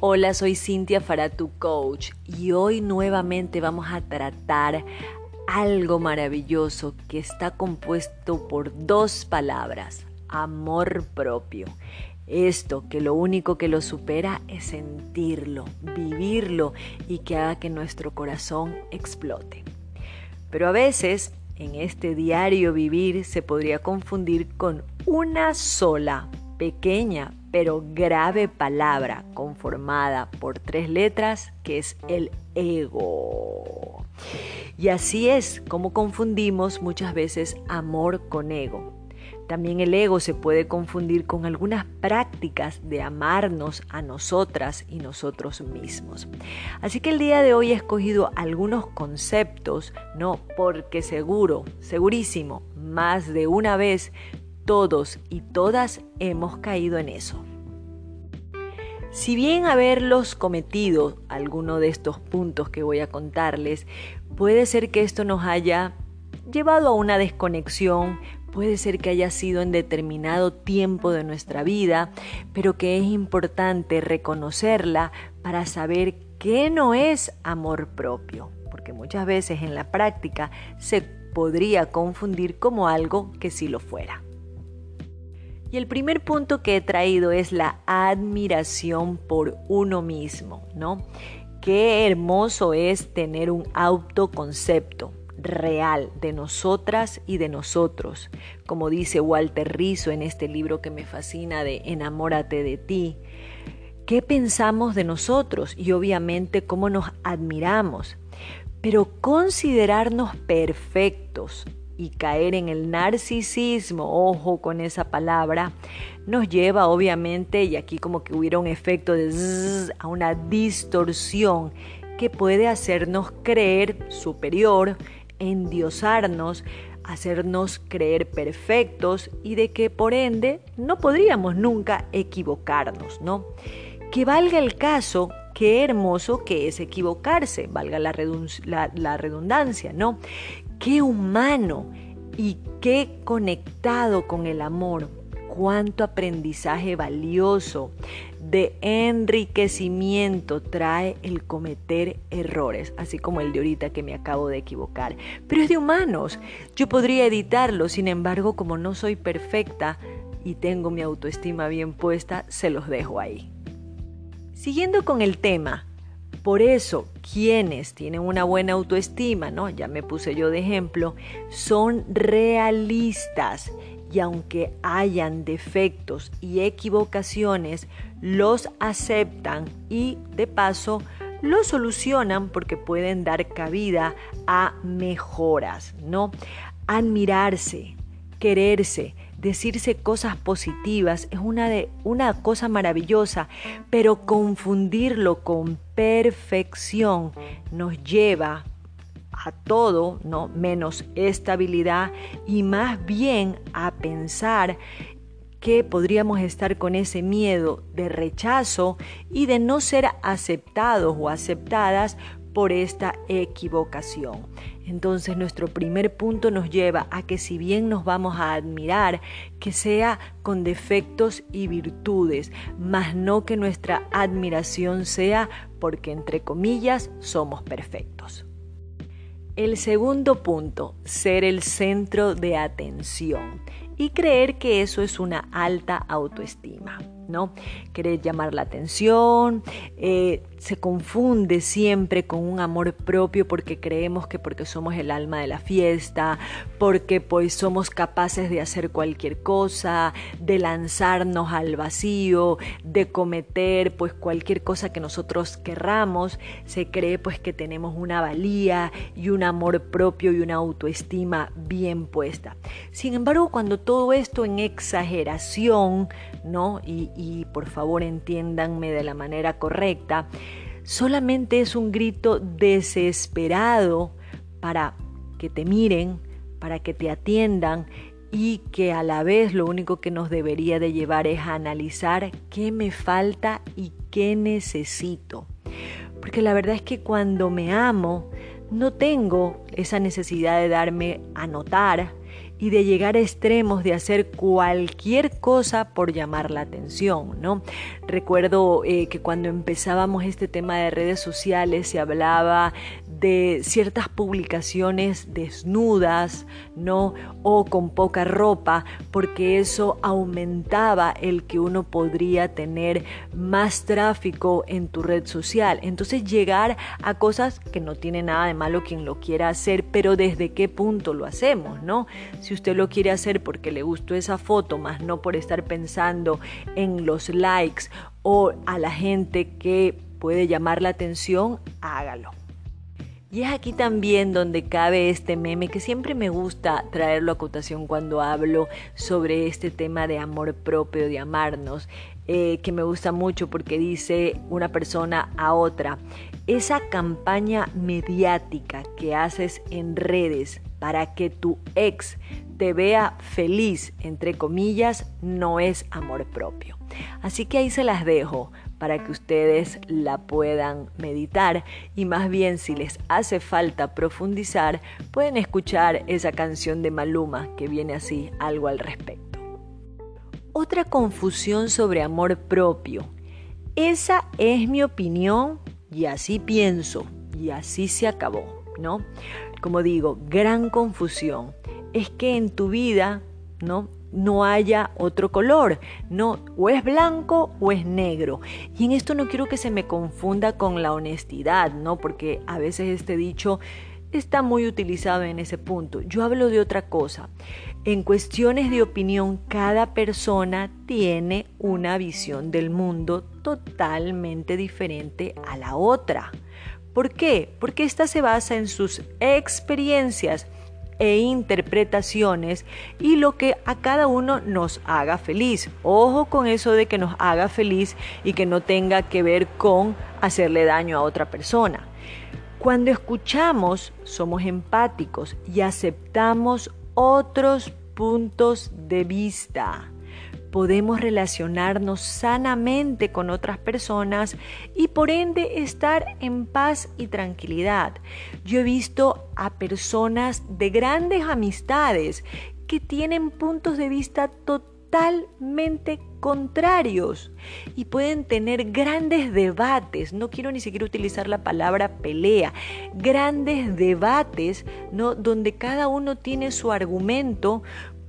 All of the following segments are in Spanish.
Hola, soy Cintia Faratu Coach y hoy nuevamente vamos a tratar algo maravilloso que está compuesto por dos palabras, amor propio. Esto que lo único que lo supera es sentirlo, vivirlo y que haga que nuestro corazón explote. Pero a veces en este diario vivir se podría confundir con una sola pequeña pero grave palabra conformada por tres letras que es el ego. Y así es como confundimos muchas veces amor con ego. También el ego se puede confundir con algunas prácticas de amarnos a nosotras y nosotros mismos. Así que el día de hoy he escogido algunos conceptos, no porque seguro, segurísimo, más de una vez todos y todas hemos caído en eso. Si bien haberlos cometido alguno de estos puntos que voy a contarles, puede ser que esto nos haya llevado a una desconexión, puede ser que haya sido en determinado tiempo de nuestra vida, pero que es importante reconocerla para saber qué no es amor propio, porque muchas veces en la práctica se podría confundir como algo que sí lo fuera. Y el primer punto que he traído es la admiración por uno mismo, ¿no? Qué hermoso es tener un autoconcepto real de nosotras y de nosotros, como dice Walter Rizzo en este libro que me fascina de Enamórate de ti. ¿Qué pensamos de nosotros y obviamente cómo nos admiramos? Pero considerarnos perfectos, y caer en el narcisismo, ojo con esa palabra, nos lleva obviamente, y aquí como que hubiera un efecto de a una distorsión que puede hacernos creer superior, endiosarnos, hacernos creer perfectos y de que por ende no podríamos nunca equivocarnos, ¿no? Que valga el caso, qué hermoso que es equivocarse, valga la, la redundancia, ¿no? Qué humano y qué conectado con el amor. Cuánto aprendizaje valioso de enriquecimiento trae el cometer errores, así como el de ahorita que me acabo de equivocar. Pero es de humanos. Yo podría editarlo, sin embargo, como no soy perfecta y tengo mi autoestima bien puesta, se los dejo ahí. Siguiendo con el tema, por eso, quienes tienen una buena autoestima, ¿no? Ya me puse yo de ejemplo, son realistas y aunque hayan defectos y equivocaciones, los aceptan y de paso los solucionan porque pueden dar cabida a mejoras, ¿no? Admirarse, quererse, decirse cosas positivas es una, de, una cosa maravillosa, pero confundirlo con perfección nos lleva a todo, ¿no? menos estabilidad y más bien a pensar que podríamos estar con ese miedo de rechazo y de no ser aceptados o aceptadas por esta equivocación. Entonces nuestro primer punto nos lleva a que si bien nos vamos a admirar, que sea con defectos y virtudes, mas no que nuestra admiración sea porque entre comillas somos perfectos. El segundo punto, ser el centro de atención y creer que eso es una alta autoestima. ¿No? Querer llamar la atención, eh, se confunde siempre con un amor propio porque creemos que porque somos el alma de la fiesta, porque pues somos capaces de hacer cualquier cosa, de lanzarnos al vacío, de cometer pues cualquier cosa que nosotros querramos, se cree pues que tenemos una valía y un amor propio y una autoestima bien puesta. Sin embargo, cuando todo esto en exageración, ¿no? Y, y por favor entiéndanme de la manera correcta, solamente es un grito desesperado para que te miren, para que te atiendan y que a la vez lo único que nos debería de llevar es a analizar qué me falta y qué necesito. Porque la verdad es que cuando me amo, no tengo esa necesidad de darme a notar, y de llegar a extremos de hacer cualquier cosa por llamar la atención, ¿no? Recuerdo eh, que cuando empezábamos este tema de redes sociales se hablaba de ciertas publicaciones desnudas, ¿no? O con poca ropa, porque eso aumentaba el que uno podría tener más tráfico en tu red social. Entonces llegar a cosas que no tiene nada de malo quien lo quiera hacer, pero desde qué punto lo hacemos, ¿no? Si usted lo quiere hacer porque le gustó esa foto, más no por estar pensando en los likes o a la gente que puede llamar la atención, hágalo. Y es aquí también donde cabe este meme que siempre me gusta traerlo a cotación cuando hablo sobre este tema de amor propio, de amarnos, eh, que me gusta mucho porque dice una persona a otra, esa campaña mediática que haces en redes para que tu ex te vea feliz, entre comillas, no es amor propio. Así que ahí se las dejo para que ustedes la puedan meditar y más bien si les hace falta profundizar, pueden escuchar esa canción de Maluma que viene así, algo al respecto. Otra confusión sobre amor propio. Esa es mi opinión y así pienso y así se acabó, ¿no? Como digo, gran confusión. Es que en tu vida, ¿no? No haya otro color, no, o es blanco o es negro. Y en esto no quiero que se me confunda con la honestidad, ¿no? Porque a veces este dicho está muy utilizado en ese punto. Yo hablo de otra cosa. En cuestiones de opinión, cada persona tiene una visión del mundo totalmente diferente a la otra. ¿Por qué? Porque esta se basa en sus experiencias e interpretaciones y lo que a cada uno nos haga feliz. Ojo con eso de que nos haga feliz y que no tenga que ver con hacerle daño a otra persona. Cuando escuchamos, somos empáticos y aceptamos otros puntos de vista podemos relacionarnos sanamente con otras personas y por ende estar en paz y tranquilidad. Yo he visto a personas de grandes amistades que tienen puntos de vista totalmente contrarios y pueden tener grandes debates, no quiero ni siquiera utilizar la palabra pelea, grandes debates, ¿no? donde cada uno tiene su argumento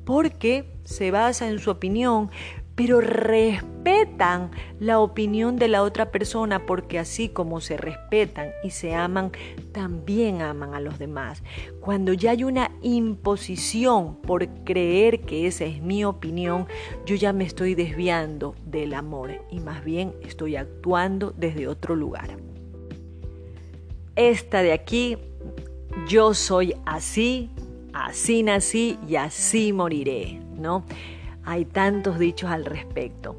porque se basa en su opinión, pero respetan la opinión de la otra persona porque así como se respetan y se aman, también aman a los demás. Cuando ya hay una imposición por creer que esa es mi opinión, yo ya me estoy desviando del amor y más bien estoy actuando desde otro lugar. Esta de aquí, yo soy así, así nací y así moriré, ¿no? Hay tantos dichos al respecto.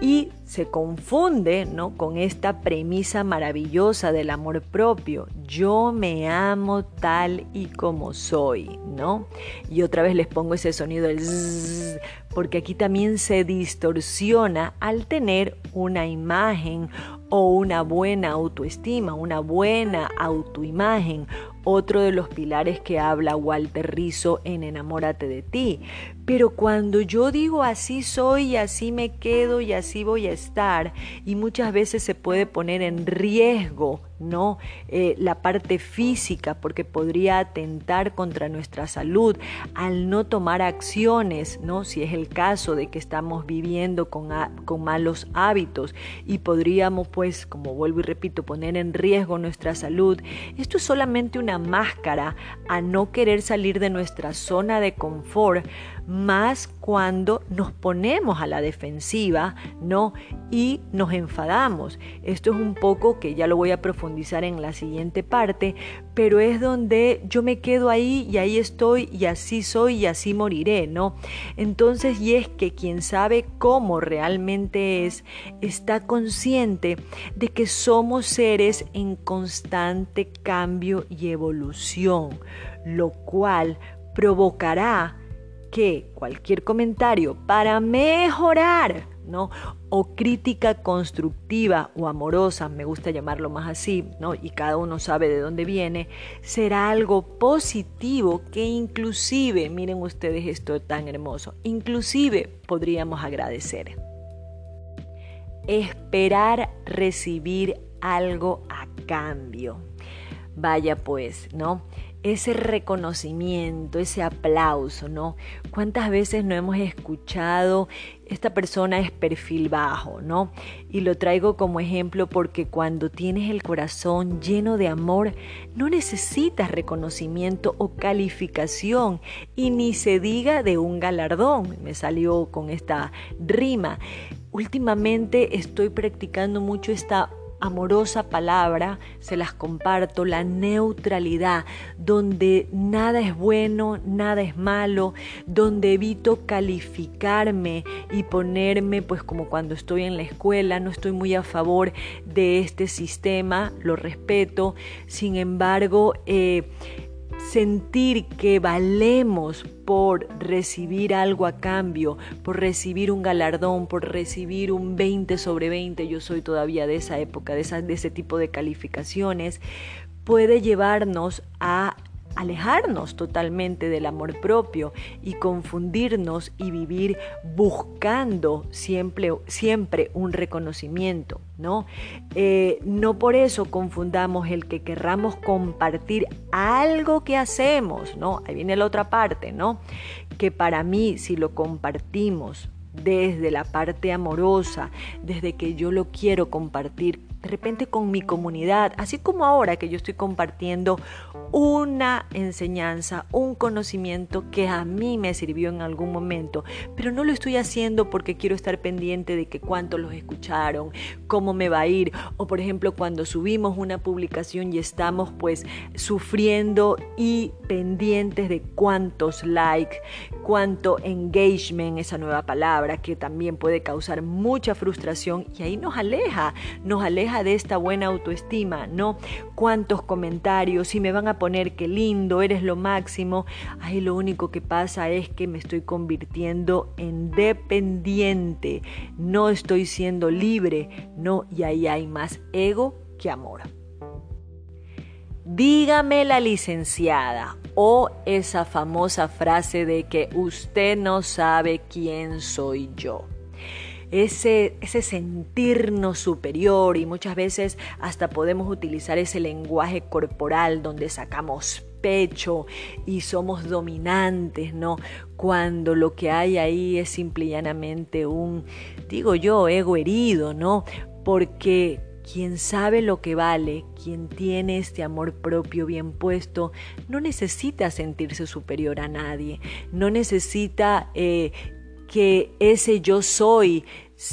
Y se confunde ¿no? con esta premisa maravillosa del amor propio. Yo me amo tal y como soy, ¿no? Y otra vez les pongo ese sonido del zzz, porque aquí también se distorsiona al tener una imagen o una buena autoestima, una buena autoimagen, otro de los pilares que habla Walter Rizzo en Enamórate de ti. Pero cuando yo digo así soy y así me quedo y así voy a estar, y muchas veces se puede poner en riesgo ¿no? Eh, la parte física, porque podría atentar contra nuestra salud al no tomar acciones, ¿no? Si es el caso de que estamos viviendo con, con malos hábitos y podríamos, pues, como vuelvo y repito, poner en riesgo nuestra salud. Esto es solamente una máscara a no querer salir de nuestra zona de confort más cuando nos ponemos a la defensiva, ¿no? Y nos enfadamos. Esto es un poco que ya lo voy a profundizar en la siguiente parte, pero es donde yo me quedo ahí y ahí estoy y así soy y así moriré, ¿no? Entonces, y es que quien sabe cómo realmente es, está consciente de que somos seres en constante cambio y evolución, lo cual provocará que cualquier comentario para mejorar ¿no? O crítica constructiva o amorosa, me gusta llamarlo más así, ¿no? Y cada uno sabe de dónde viene, será algo positivo que inclusive, miren ustedes esto tan hermoso, inclusive podríamos agradecer. Esperar recibir algo a cambio. Vaya pues, ¿no? Ese reconocimiento, ese aplauso, ¿no? ¿Cuántas veces no hemos escuchado esta persona es perfil bajo, ¿no? Y lo traigo como ejemplo porque cuando tienes el corazón lleno de amor, no necesitas reconocimiento o calificación y ni se diga de un galardón. Me salió con esta rima. Últimamente estoy practicando mucho esta amorosa palabra, se las comparto, la neutralidad, donde nada es bueno, nada es malo, donde evito calificarme y ponerme, pues como cuando estoy en la escuela, no estoy muy a favor de este sistema, lo respeto, sin embargo, eh, sentir que valemos por recibir algo a cambio, por recibir un galardón, por recibir un 20 sobre 20, yo soy todavía de esa época, de, de ese tipo de calificaciones, puede llevarnos a alejarnos totalmente del amor propio y confundirnos y vivir buscando siempre, siempre un reconocimiento, ¿no? Eh, no por eso confundamos el que querramos compartir algo que hacemos, ¿no? Ahí viene la otra parte, ¿no? Que para mí, si lo compartimos desde la parte amorosa, desde que yo lo quiero compartir de repente con mi comunidad, así como ahora que yo estoy compartiendo una enseñanza, un conocimiento que a mí me sirvió en algún momento, pero no lo estoy haciendo porque quiero estar pendiente de que cuántos los escucharon, cómo me va a ir, o por ejemplo cuando subimos una publicación y estamos pues sufriendo y pendientes de cuántos likes, cuánto engagement, esa nueva palabra que también puede causar mucha frustración y ahí nos aleja, nos aleja de esta buena autoestima, ¿no? Cuántos comentarios, si me van a poner qué lindo, eres lo máximo, ahí lo único que pasa es que me estoy convirtiendo en dependiente, no estoy siendo libre, ¿no? Y ahí hay más ego que amor. Dígame la licenciada o esa famosa frase de que usted no sabe quién soy yo ese, ese sentirnos superior y muchas veces hasta podemos utilizar ese lenguaje corporal donde sacamos pecho y somos dominantes, ¿no? Cuando lo que hay ahí es simple y llanamente un, digo yo, ego herido, ¿no? Porque quien sabe lo que vale, quien tiene este amor propio bien puesto, no necesita sentirse superior a nadie, no necesita eh, que ese yo soy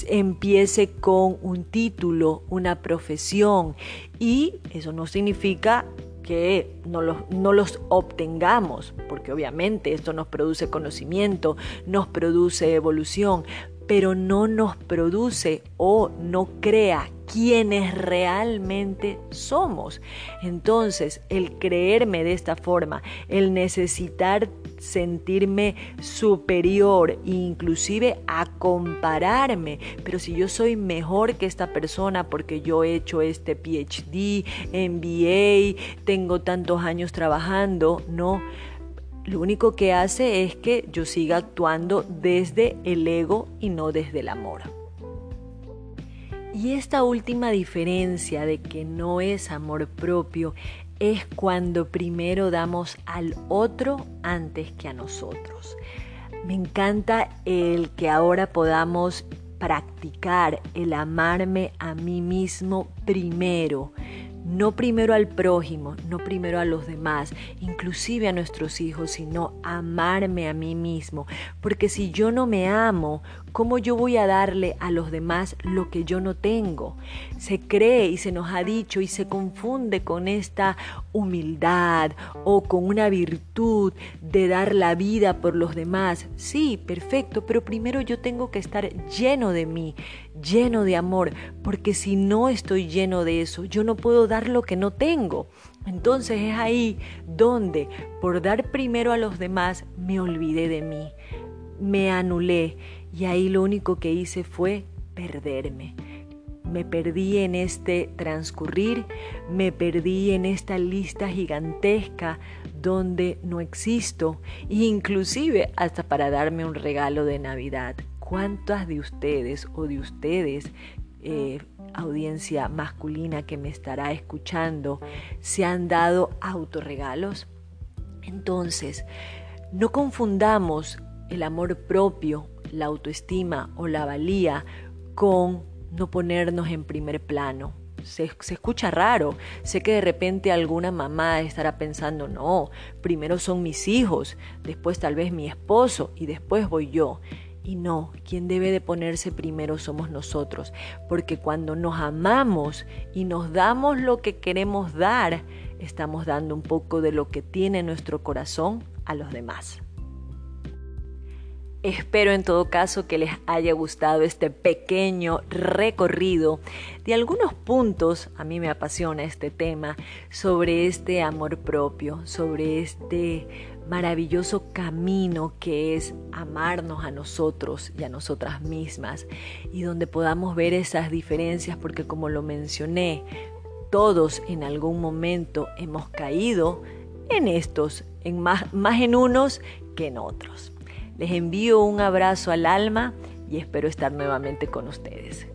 empiece con un título, una profesión. Y eso no significa que no los, no los, obtengamos, porque obviamente esto nos produce conocimiento, nos produce evolución, pero no nos produce o no crea quienes realmente somos. Entonces, el creerme de esta forma, el necesitar sentirme superior, inclusive a compararme, pero si yo soy mejor que esta persona porque yo he hecho este PhD, MBA, tengo tantos años trabajando, no lo único que hace es que yo siga actuando desde el ego y no desde el amor. Y esta última diferencia de que no es amor propio es cuando primero damos al otro antes que a nosotros. Me encanta el que ahora podamos practicar el amarme a mí mismo primero no primero al prójimo, no primero a los demás, inclusive a nuestros hijos, sino amarme a mí mismo. Porque si yo no me amo, ¿cómo yo voy a darle a los demás lo que yo no tengo? Se cree y se nos ha dicho y se confunde con esta humildad o con una virtud de dar la vida por los demás. Sí, perfecto, pero primero yo tengo que estar lleno de mí, lleno de amor, porque si no estoy lleno de eso, yo no puedo dar lo que no tengo. Entonces es ahí donde, por dar primero a los demás, me olvidé de mí me anulé y ahí lo único que hice fue perderme. Me perdí en este transcurrir, me perdí en esta lista gigantesca donde no existo, inclusive hasta para darme un regalo de Navidad. ¿Cuántas de ustedes o de ustedes, eh, audiencia masculina que me estará escuchando, se han dado autorregalos? Entonces, no confundamos el amor propio, la autoestima o la valía con no ponernos en primer plano. Se, escucha raro. Sé que de repente alguna mamá estará pensando, no, primero son mis hijos, después tal vez mi esposo y después voy yo. Y no, quien debe de ponerse primero somos nosotros, porque cuando nos amamos y nos damos lo que queremos dar, estamos dando un poco de lo que tiene nuestro corazón a los demás. Espero en todo caso que les haya gustado este pequeño recorrido de algunos puntos, a mí me apasiona este tema, sobre este amor propio, sobre este maravilloso camino que es amarnos a nosotros y a nosotras mismas y donde podamos ver esas diferencias porque como lo mencioné, todos en algún momento hemos caído en estos, en más, más en unos que en otros. Les envío un abrazo al alma y espero estar nuevamente con ustedes.